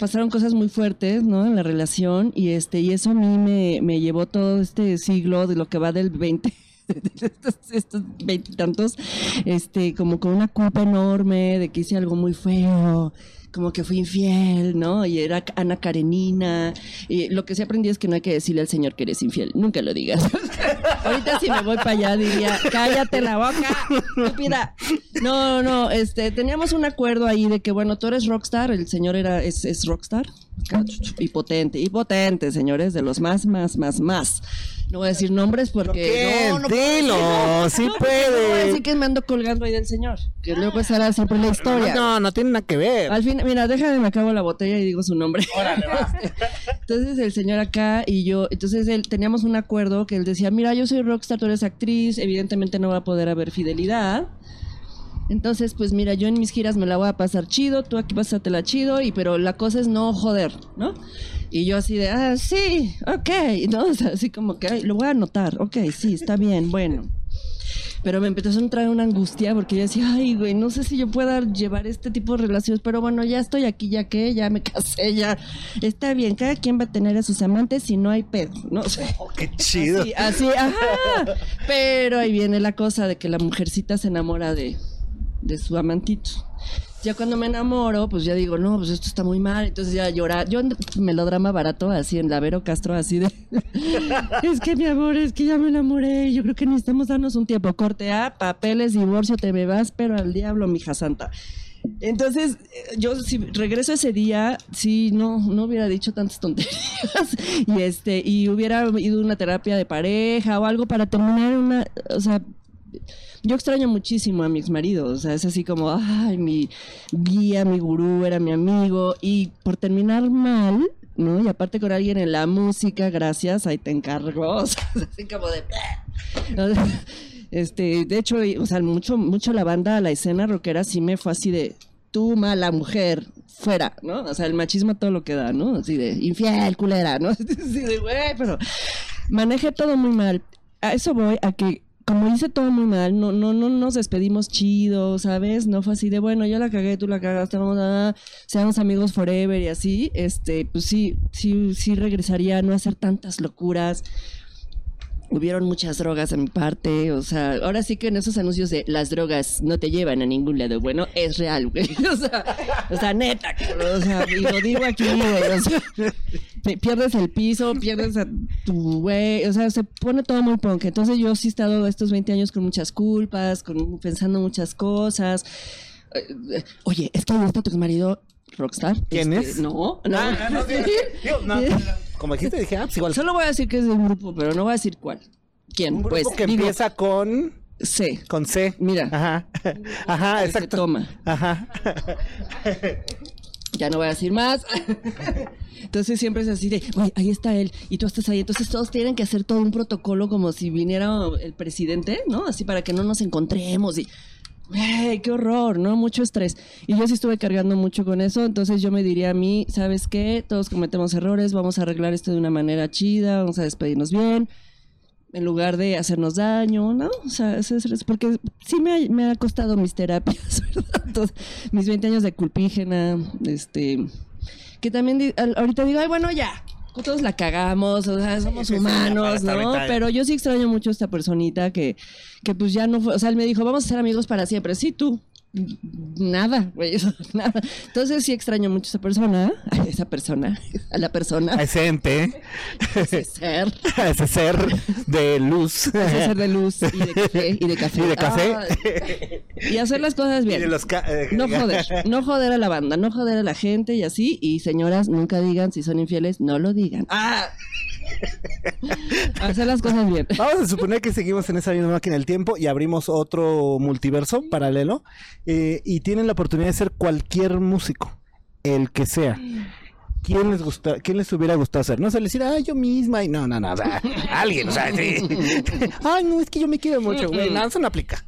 pasaron cosas muy fuertes, ¿no? En la relación y este, y eso a mí me, me llevó todo este siglo de lo que va del 20 de estos, veintitantos, este, como con una culpa enorme de que hice algo muy feo, como que fui infiel, ¿no? Y era Ana Karenina. Y lo que sí aprendí es que no hay que decirle al Señor que eres infiel. Nunca lo digas. Ahorita si me voy para allá diría, cállate la boca, estúpida. No, no, este, teníamos un acuerdo ahí de que, bueno, tú eres rockstar, el señor era, es, es rockstar. Y potente, y potente, señores, de los más, más, más, más. No voy a decir nombres porque... No, no Dilo, no. sí No, porque No voy a puede. decir que me ando colgando ahí del señor, que luego será siempre la historia. No, no tiene nada que ver. Al fin, mira, déjame, me acabo la botella y digo su nombre. entonces el señor acá y yo, entonces él teníamos un acuerdo que él decía, mira, yo soy rockstar, tú eres actriz, evidentemente no va a poder haber fidelidad. Entonces, pues mira, yo en mis giras me la voy a pasar chido, tú aquí pásatela chido, y pero la cosa es no joder, ¿no? Y yo así de, ah, sí, ok, ¿no? O sea, así como que, "Ay, lo voy a anotar, ok, sí, está bien, bueno. Pero me empezó a entrar una angustia porque yo decía, ay, güey, no sé si yo pueda llevar este tipo de relaciones, pero bueno, ya estoy aquí, ya que, ya me casé, ya está bien, cada quien va a tener a sus amantes y no hay pedo, ¿no? O sea, Oh, qué chido. Así, así, ajá. Pero ahí viene la cosa de que la mujercita se enamora de, de su amantito. Ya cuando me enamoro, pues ya digo, no, pues esto está muy mal. Entonces ya llorar. Yo melodrama barato, así en Lavero Castro, así de. es que mi amor, es que ya me enamoré. Yo creo que necesitamos darnos un tiempo. Corte A, papeles, divorcio, te me vas, pero al diablo, mija santa. Entonces, eh, yo si regreso ese día, sí, no, no hubiera dicho tantas tonterías y este, y hubiera ido a una terapia de pareja o algo para terminar una, o sea, yo extraño muchísimo a mi ex marido, o sea, es así como, ay, mi guía, mi gurú, era mi amigo, y por terminar mal, ¿no? Y aparte con alguien en la música, gracias, ahí te encargo, o sea, es así como de... Este, de hecho, o sea, mucho, mucho la banda, la escena rockera sí me fue así de tú mala mujer, fuera, ¿no? O sea, el machismo todo lo que da, ¿no? Así de infiel, culera, ¿no? Así de, güey, pero manejé todo muy mal. A eso voy, a que como hice todo muy mal, no, no, no nos despedimos chido, ¿sabes? No fue así de, bueno, yo la cagué, tú la cagaste, vamos a, seamos amigos forever y así, este, pues sí, sí, sí regresaría a no hacer tantas locuras. Hubieron muchas drogas a mi parte, o sea, ahora sí que en esos anuncios de las drogas no te llevan a ningún lado, bueno, es real, güey, o sea, o sea neta, o sea, y lo digo aquí, güey, o sea, pierdes el piso, pierdes a tu güey, o sea, se pone todo muy punk, entonces yo sí he estado estos 20 años con muchas culpas, con pensando muchas cosas, Eh, eh, oye, es que está tu exmarido rockstar. ¿Quién Este, es? No, no, Ah, no, digo, no, como dijiste, dije, ah, pues igual. Solo voy a decir que es de un grupo, pero no voy a decir cuál. ¿Quién? Un grupo pues que digo, empieza con, C. con C. Mira. Ajá. Ajá, Se exacto. toma. Ajá. Ya no voy a decir más. Entonces siempre es así de, güey, ahí está él y tú estás ahí. Entonces todos tienen que hacer todo un protocolo como si viniera el presidente, ¿no? Así para que no nos encontremos y, qué horror, ¿no? Mucho estrés. Y yo sí estuve cargando mucho con eso. Entonces yo me diría a mí, ¿sabes qué? Todos cometemos errores, vamos a arreglar esto de una manera chida, vamos a despedirnos bien. En lugar de hacernos daño, ¿no? O sea, es- es- porque sí me ha, me ha costado mis terapias, ¿verdad? Mis 20 años de culpígena, este, que también ahorita digo, ay, bueno, ya, todos la cagamos, o sea, somos humanos, ¿no? Pero yo sí extraño mucho a esta personita que, que pues ya no fue, o sea, él me dijo, vamos a ser amigos para siempre, sí, tú. Nada, güey, eso, nada. Entonces sí extraño mucho a esa persona, a esa persona, a la persona, A ese ente, a ese ser. a ese ser de luz. Ese ser de luz y de café y de café. Y de café. Y hacer las cosas bien. los eh, No joder, no joder a la banda, no joder a la gente y así. Y señoras, nunca digan si son infieles, no lo digan. ¡Ah! Hacer las cosas bien. Vamos a suponer que seguimos en esa misma máquina del tiempo y abrimos otro multiverso paralelo eh, y tienen la oportunidad de ser cualquier músico, el que sea. ¿Quién les gusta, quién les hubiera gustado ser? No se les decir, ah, yo misma, y no, no, no, o sea, alguien, o sea, sí. Ay, no, es que yo me quiero mucho, güey, no, eso no aplica.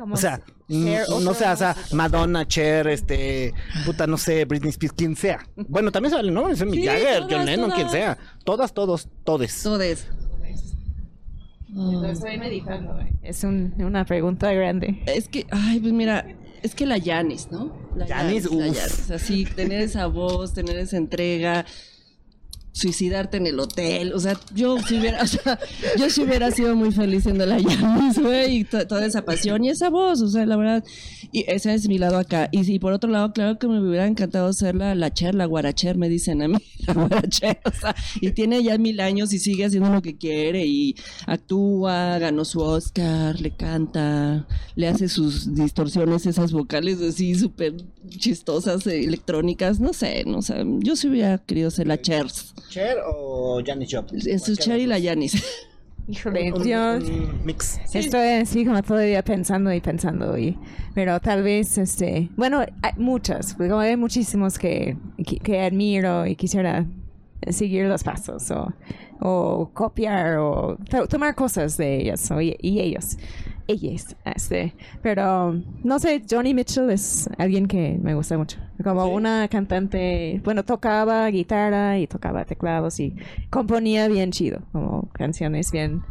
Como O sea, mm, no sea, o sea. Madonna, Cher, este, puta, no sé, Britney Spears, quien sea. Bueno, también se vale, ¿no? Es mi Sí, Jagger, todas, John Lennon, quien todas. sea. Todas, todos, todes. Todes. Oh. Estoy meditando. Es un- una pregunta grande. Es que, ay, pues mira, es que la Yanis, ¿no? La Yanis, uf. Yanis. Así, tener esa voz, tener esa entrega, suicidarte en el hotel. O sea, yo si hubiera, o sea, yo si hubiera sido muy feliz siendo la Yanis, güey, y to- toda esa pasión y esa voz, o sea, la verdad. Y ese es mi lado acá. Y, y por otro lado, claro que me hubiera encantado ser la, la Cher, la Guaracher, me dicen a mí, la Guaracher, o sea, y tiene ya mil años y sigue haciendo lo que quiere y actúa, ganó su Oscar, le canta, le hace sus distorsiones, esas vocales así súper chistosas, electrónicas, no sé, no sé, yo sí hubiera querido ser la Cher, ¿Cher o Janis Joplin? es su Cher y la Janis. Híjole, Un- yo un mix. estoy así como todavía pensando y pensando. Y, pero tal vez, este, bueno, hay muchas, porque como hay muchísimos que, que, que admiro y quisiera seguir los pasos o, o copiar o to- tomar cosas de ellas o, y, y ellos. Ellas, este. Pero no sé, Johnny Mitchell es alguien que me gusta mucho. Como una cantante, bueno, tocaba guitarra y tocaba teclados y componía bien chido, como canciones bien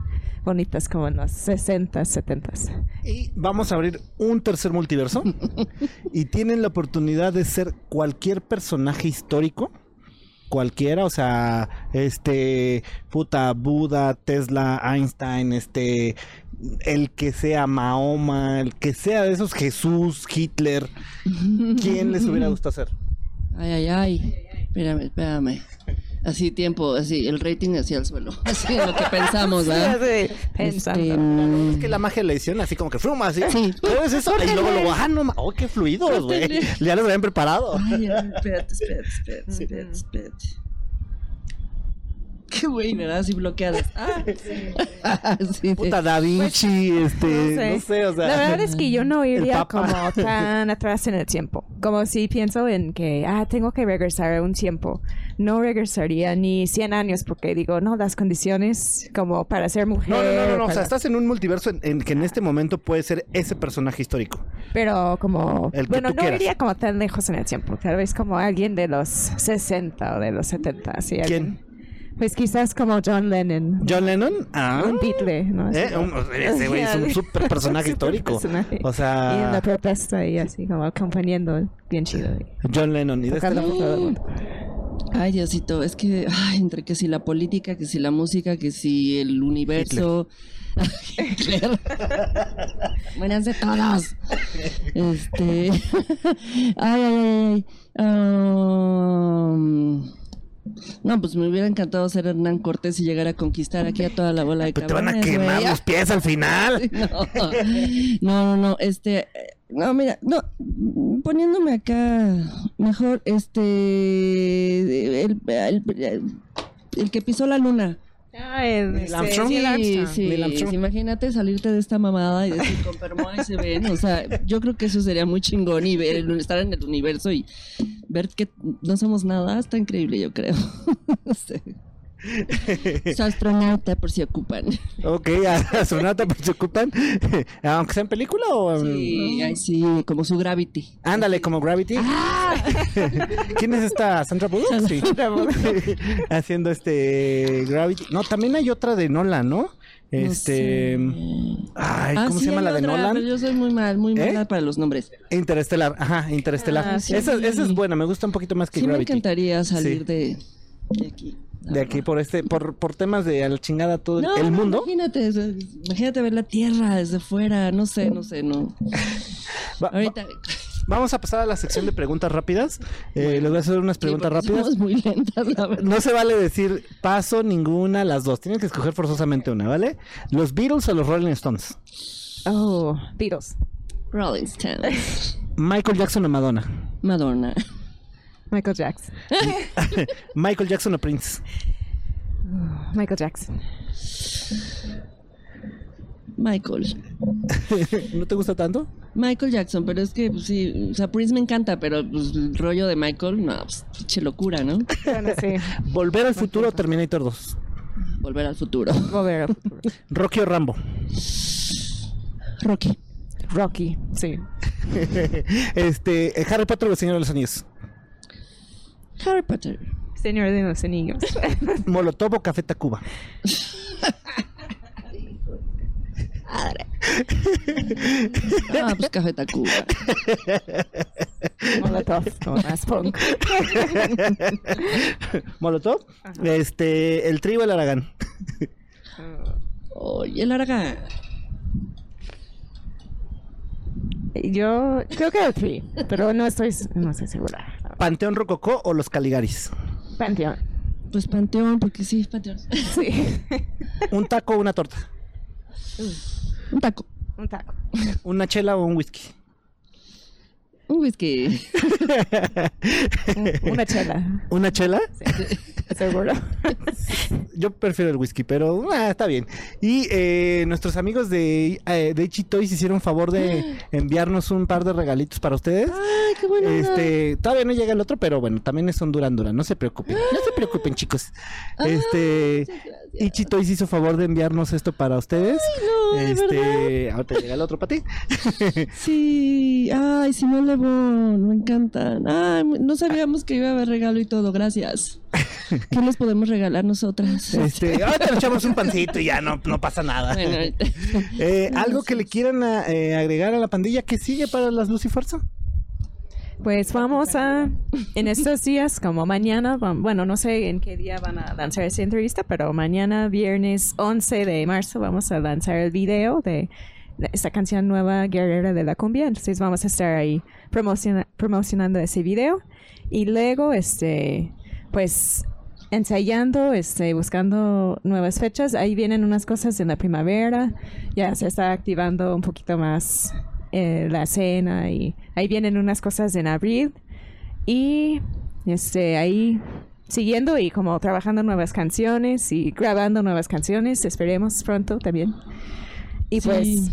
bonitas como en los 60s, 70s. Y vamos a abrir un tercer multiverso. y tienen la oportunidad de ser cualquier personaje histórico. Cualquiera, o sea, este, puta, Buda, Tesla, Einstein, este, el que sea Mahoma, el que sea de esos Jesús, Hitler, ¿quién les hubiera gustado ser? Ay, ay, ay. Espérame, espérame. Así tiempo, así, el rating hacia el suelo. Así es lo que pensamos, ¿verdad? Sí, pensando. Este, Es que la magia de la edición, así como que fruma, así. Sí. ¿Pero es eso? Y luego lo ah, no, oh, qué fluidos, güey. Ya los habían preparado. Ay, ay, espérate, espérate, espérate, espérate, espérate. Qué güey, ¿verdad? Así bloqueadas. Ah, sí. Puta Da Vinci, este, no sé, o sea. La verdad es que yo no iría como tan atrás en el tiempo. Como si pienso en que, ah, tengo que regresar a un tiempo. No regresaría ni 100 años porque digo, no, las condiciones como para ser mujer. No, no, no, no, no, o sea, estás en un multiverso en, en que en este momento puede ser ese personaje histórico. Pero como, El que bueno, tú no quieras. iría como tan lejos en el tiempo. Tal vez como alguien de los 60 o de los 70. Así, ¿Quién? Pues quizás como John Lennon. John Lennon, ah, Un Beatle, ¿no? ¿eh? Un- ese güey es un super personaje Super histórico. personaje. O Y en la sea, protesta y así como acompañando bien chido. John Lennon. Y de este Tocando lado, por todo el mundo. Ay, Diosito, es que, ay, entre que si la política, que si la música, que si el universo. Hitler. Buenas de todos. Este. Ay, ay, ay, ay. Um, No, pues me hubiera encantado ser Hernán Cortés y llegar a conquistar aquí a toda la bola de Pues te van a cabrones, quemar los pies al final. No, no, no, este, no, mira, no, poniéndome acá mejor, este, el, el- el que pisó la luna. Ah, el, Neil este, Armstrong. Sí, sí, Armstrong. sí, imagínate salirte de esta mamada y decir, con permo ahí se ven, o sea, yo creo que eso sería muy chingón y ver, el- estar en el universo y ver que no somos nada, está increíble, yo creo. No sé. Su astronauta, por si ocupan. ok, astronauta, pues se ocupan. Aunque sea en película o. Sí, ay, sí, como su Gravity. Ándale, como Gravity. ¿Quién es esta? ¿Sandra Bullock? Sí. Haciendo este Gravity. No, también hay otra de Nolan, ¿no? No Este. sé. Ay, Ah, ¿cómo sí, se llama la de otra, Nolan? pero yo soy muy mal, muy ¿Eh? mala para los nombres. Interestelar, ajá, Interestelar. Ah, sí. esa, esa es buena, me gusta un poquito más que Sí me Gravity. encantaría salir Sí. de, de aquí. De aquí por este, por, por temas de a la chingada todo el- No, el no, mundo. Imagínate, imagínate ver la Tierra desde fuera, no sé, no sé, no. Va- va- Ahorita vamos a pasar a la sección de preguntas rápidas. Eh, les voy a hacer unas sí, preguntas porque rápidas. somos muy lentas, la verdad. No se vale decir paso ninguna, las dos. Tienen que escoger forzosamente una, ¿vale? ¿Los Beatles o los Rolling Stones? Oh, Beatles. Rolling Stones. Michael Jackson o Madonna. Madonna. Michael Jackson. Michael Jackson o Prince. Michael Jackson. Michael. ¿No te gusta tanto? Michael Jackson, pero es que, pues sí, o sea, Prince me encanta, pero pues, el rollo de Michael, no, pues, pinche locura, ¿no? Bueno, sí. ¿Volver al futuro o Terminator 2? Volver al futuro. Volver al futuro. ¿Rocky o Rambo? Rocky. Rocky, sí. este, Harry Potter o el Señor de los Anillos. Harry Potter. Señor de los Anillos. Molotov o Café Tacuba. Ah, pues Café Tacuba. Molotov, más punk. Molotov. Este, el trigo, el aragán. Oye, el Aragán. Yo creo que el Tri, pero no estoy, no estoy segura. Panteón Rococó o los Caligaris. Panteón. Pues Panteón, porque sí, Panteón. Sí. Un taco o una torta. Un taco. Un taco. Una chela o un whisky. Un whisky. Una chela. ¿Una chela? Seguro. Yo prefiero el whisky, pero ah, está bien. Y eh, nuestros amigos de, eh, de Ichi Toys hicieron favor de enviarnos un par de regalitos para ustedes. Ay, qué bueno. Este, todavía no llega el otro, pero bueno, también son Duran Duran, no se preocupen. No se preocupen, chicos. Este, Ichi Toys hizo favor de enviarnos esto para ustedes. no, de este, ahorita llega el otro para ti. Sí, ay, Simón Lebón, me encantan. Ay, no sabíamos que iba a haber regalo y todo, gracias. ¿Qué les podemos regalar nosotras? Este, ahorita le echamos un pancito y ya no, no pasa nada. Bueno, ahorita- Eh, ¿Algo que le quieran a- eh, agregar a la pandilla que sigue para las Luz y Fuerza? Pues vamos a, en estos días, como mañana, bueno, no sé en qué día van a lanzar esa entrevista, pero mañana, viernes 11 de marzo, vamos a lanzar el video de de esta canción nueva, Guerrera de la Cumbia. Entonces vamos a estar ahí promociona- promocionando ese video. Y luego, este, pues, ensayando, este, buscando nuevas fechas. Ahí vienen unas cosas en la primavera. Ya se está activando un poquito más eh, la escena y ahí vienen unas cosas en abril. Y este, ahí siguiendo y como trabajando nuevas canciones y grabando nuevas canciones. Esperemos pronto también. Y Sí. pues,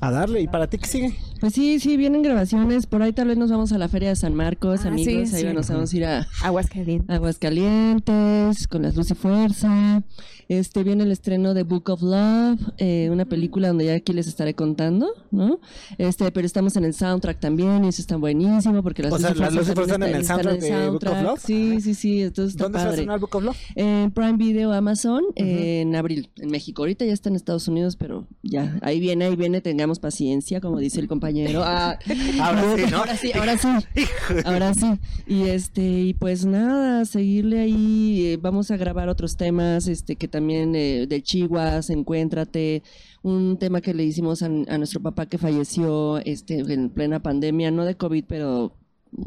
A darle. ¿Y para ti qué sigue? Pues sí, sí, vienen grabaciones. Por ahí tal vez nos vamos a la Feria de San Marcos, Ah, amigos. sí, ahí sí. nos vamos a ir a aguas calientes. Aguascalientes, con las Luz y Fuerza. Este viene el estreno de Book of Love, eh, una película donde ya aquí les estaré contando, ¿no? Este, pero estamos en el soundtrack también y eso está buenísimo porque las O Luz sea, y Fuerza las también Fuerza en el están soundtrack de Book of Love. Sí, sí, sí, entonces está ¿Dónde se va a padre. estrenar Book of Love? En Prime Video Amazon en abril, en México. Ahorita ya está en Estados Unidos, pero ya, ahí viene, ahí viene, tengamos paciencia, como dice el compañero. Ah, Ahora sí, ¿no? Ahora sí, ahora sí. Ahora sí. Y este, y pues nada, seguirle ahí. eh, vamos a grabar otros temas, este, que también eh, del Chihuas, Encuéntrate, un tema que le hicimos a, a nuestro papá que falleció, este, en plena pandemia, no de COVID, pero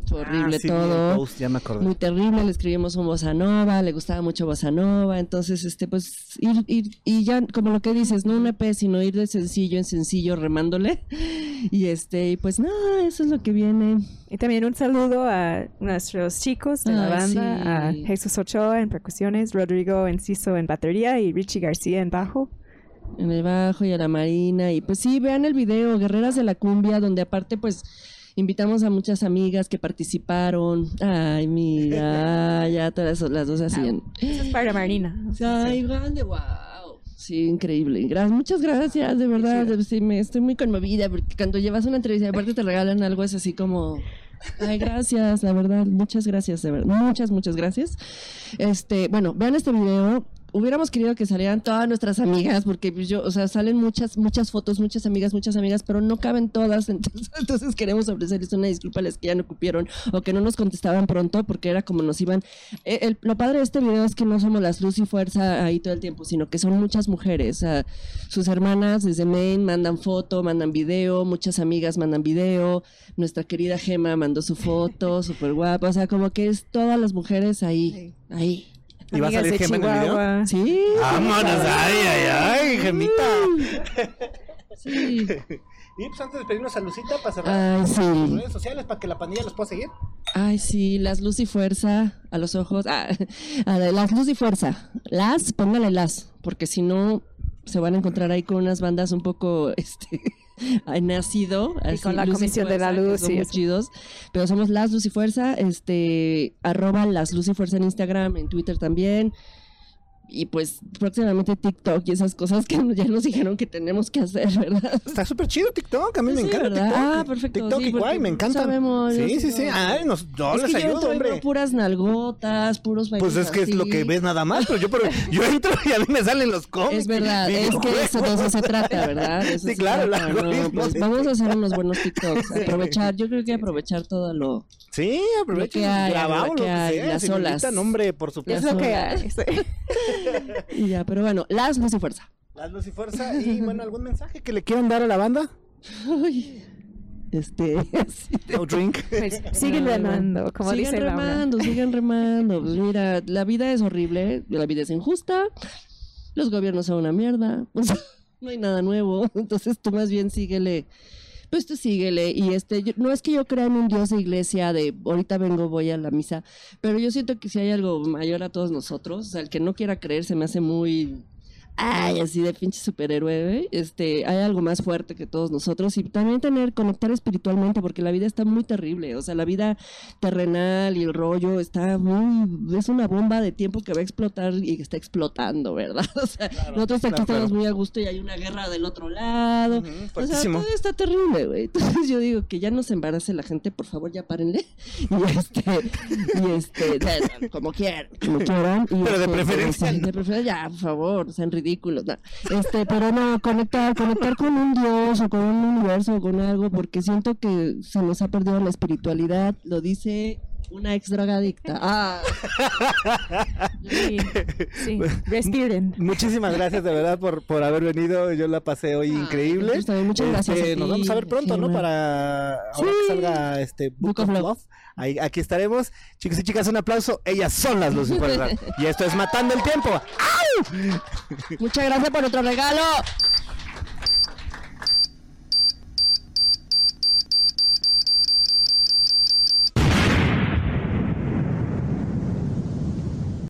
fue horrible Ah, sí, todo. post, ya me acordé. Muy terrible, le escribimos un bossa nova, le gustaba mucho bossa nova, entonces, este, pues, ir, ir, y ya, como lo que dices, no un EP, sino ir de sencillo en sencillo remándole, y este, y pues nada, eso es lo que viene. Y también un saludo a nuestros chicos de la Ay, banda, sí. a Jesús Ochoa en percusiones, Rodrigo Enciso en batería y Richie García en bajo. en el bajo y a la marina y pues sí vean el video Guerreras de la Cumbia donde aparte pues invitamos a muchas amigas que participaron ay mira ya todas las dos hacían Eso es para Marina. ay grande wow Sí, increíble. Gra- muchas gracias, de verdad. Sí, me estoy muy conmovida porque cuando llevas una entrevista y aparte te regalan algo es así como Ay, gracias, la verdad, muchas gracias, de verdad, muchas, muchas gracias. Este, bueno, vean este video. Hubiéramos querido que salieran todas nuestras amigas, porque pues, yo, o sea, salen muchas, muchas fotos, muchas amigas, muchas amigas, pero no caben todas. Entonces, entonces queremos ofrecerles una disculpa a las que ya no cupieron o que no nos contestaban pronto, porque era como nos iban. Eh, el- lo padre de este video es que no somos las luz y fuerza ahí todo el tiempo, sino que son muchas mujeres. sus hermanas desde Maine mandan foto, mandan video, muchas amigas mandan video. Nuestra querida Gema mandó su foto, súper guapa. O sea, como que es todas las mujeres ahí, ahí. ¿Y va a salir Gema en el video? Chihuahua. Sí. ¡Vámonos! ¡Ay, ay, ay, Gemita! Sí. Y pues antes de despedirnos a Lucita para cerrar Ay, sí. redes sociales para que la pandilla los pueda seguir. Ay, sí, las luz y fuerza a los ojos. Ah, a la- las luz y fuerza. Las, póngale las, porque si no se van a encontrar ahí con unas bandas un poco, este, nacido. así, con la Luz y Comisión de la Luz y muy chidos. Pero somos las luz y fuerza, este, arroba las luz y fuerza en Instagram, en Twitter también. Y pues próximamente TikTok y esas cosas que ya nos dijeron que tenemos que hacer, ¿verdad? Está súper chido TikTok, a mí me encanta ¿verdad? TikTok. Ah, perfecto, TikTok sí, igual, me encanta. sabemos, yo sí, sí, sí. Ay, nos, yo es les que yo ayudo, entro y veo hombre. puras nalgotas, puros Pues es que es lo que ves nada más, pero yo, pero yo entro y a mí me salen los cómics. Es verdad, es que eso, de eso se trata, ¿verdad? Eso Sí, claro, trata, Pues vamos a hacer unos buenos TikToks, aprovechar, yo creo que aprovechar todo lo... Sí, aprovechen, Lo que hay, grabamos lo que hay, sea. las olas. invitan, hombre, por supuesto. Es lo que hay. Y ya, pero bueno, las luz y fuerza. Las luz y fuerza. Y bueno, ¿algún mensaje que le quieran dar a la banda? Ay, este... No drink. Pues, siguen remando, como dice Laura. remando, sigan remando. Pues mira, la vida es horrible, la vida es injusta, los gobiernos son una mierda, no hay nada nuevo. Entonces tú más bien síguele, pues tú síguele. Y este, yo- no es que yo crea en un Dios de iglesia de ahorita vengo, voy a la misa, pero yo siento que si hay algo mayor a todos nosotros, o sea, el que no quiera creer se me hace muy ay, así de pinche superhéroe, güey. este, hay algo más fuerte que todos nosotros y también tener, conectar espiritualmente, porque la vida está muy terrible, o sea, la vida terrenal y el rollo está muy, es una bomba de tiempo que va a explotar y que está explotando, ¿verdad? O sea, nosotros aquí claro, estamos claro. muy a gusto y hay una guerra del otro lado. O sea, todo está terrible, güey. Entonces yo digo que ya no se embarace la gente, por favor, ya párenle. Y este, y este, como quieran, como quieran. Y Pero de este, preferencia no. De preferencia, ya, por favor, sean ridículos. Este, pero no, conectar, conectar con un Dios o con un universo o con algo, porque siento que se nos ha perdido la espiritualidad, lo dice una ex drogadicta. Ah, Sí, sí. Respiren. Muchísimas gracias de verdad por, por haber venido. Yo la pasé hoy increíble. muchas gracias Este, a Nos vamos a ver pronto, ¿no? Para ahora que salga este Book, Book of of Love. Love. Ahí, aquí estaremos. Chicos y chicas, un aplauso. Ellas son las Lucifer. y esto es Matando el Tiempo. muchas gracias por otro regalo.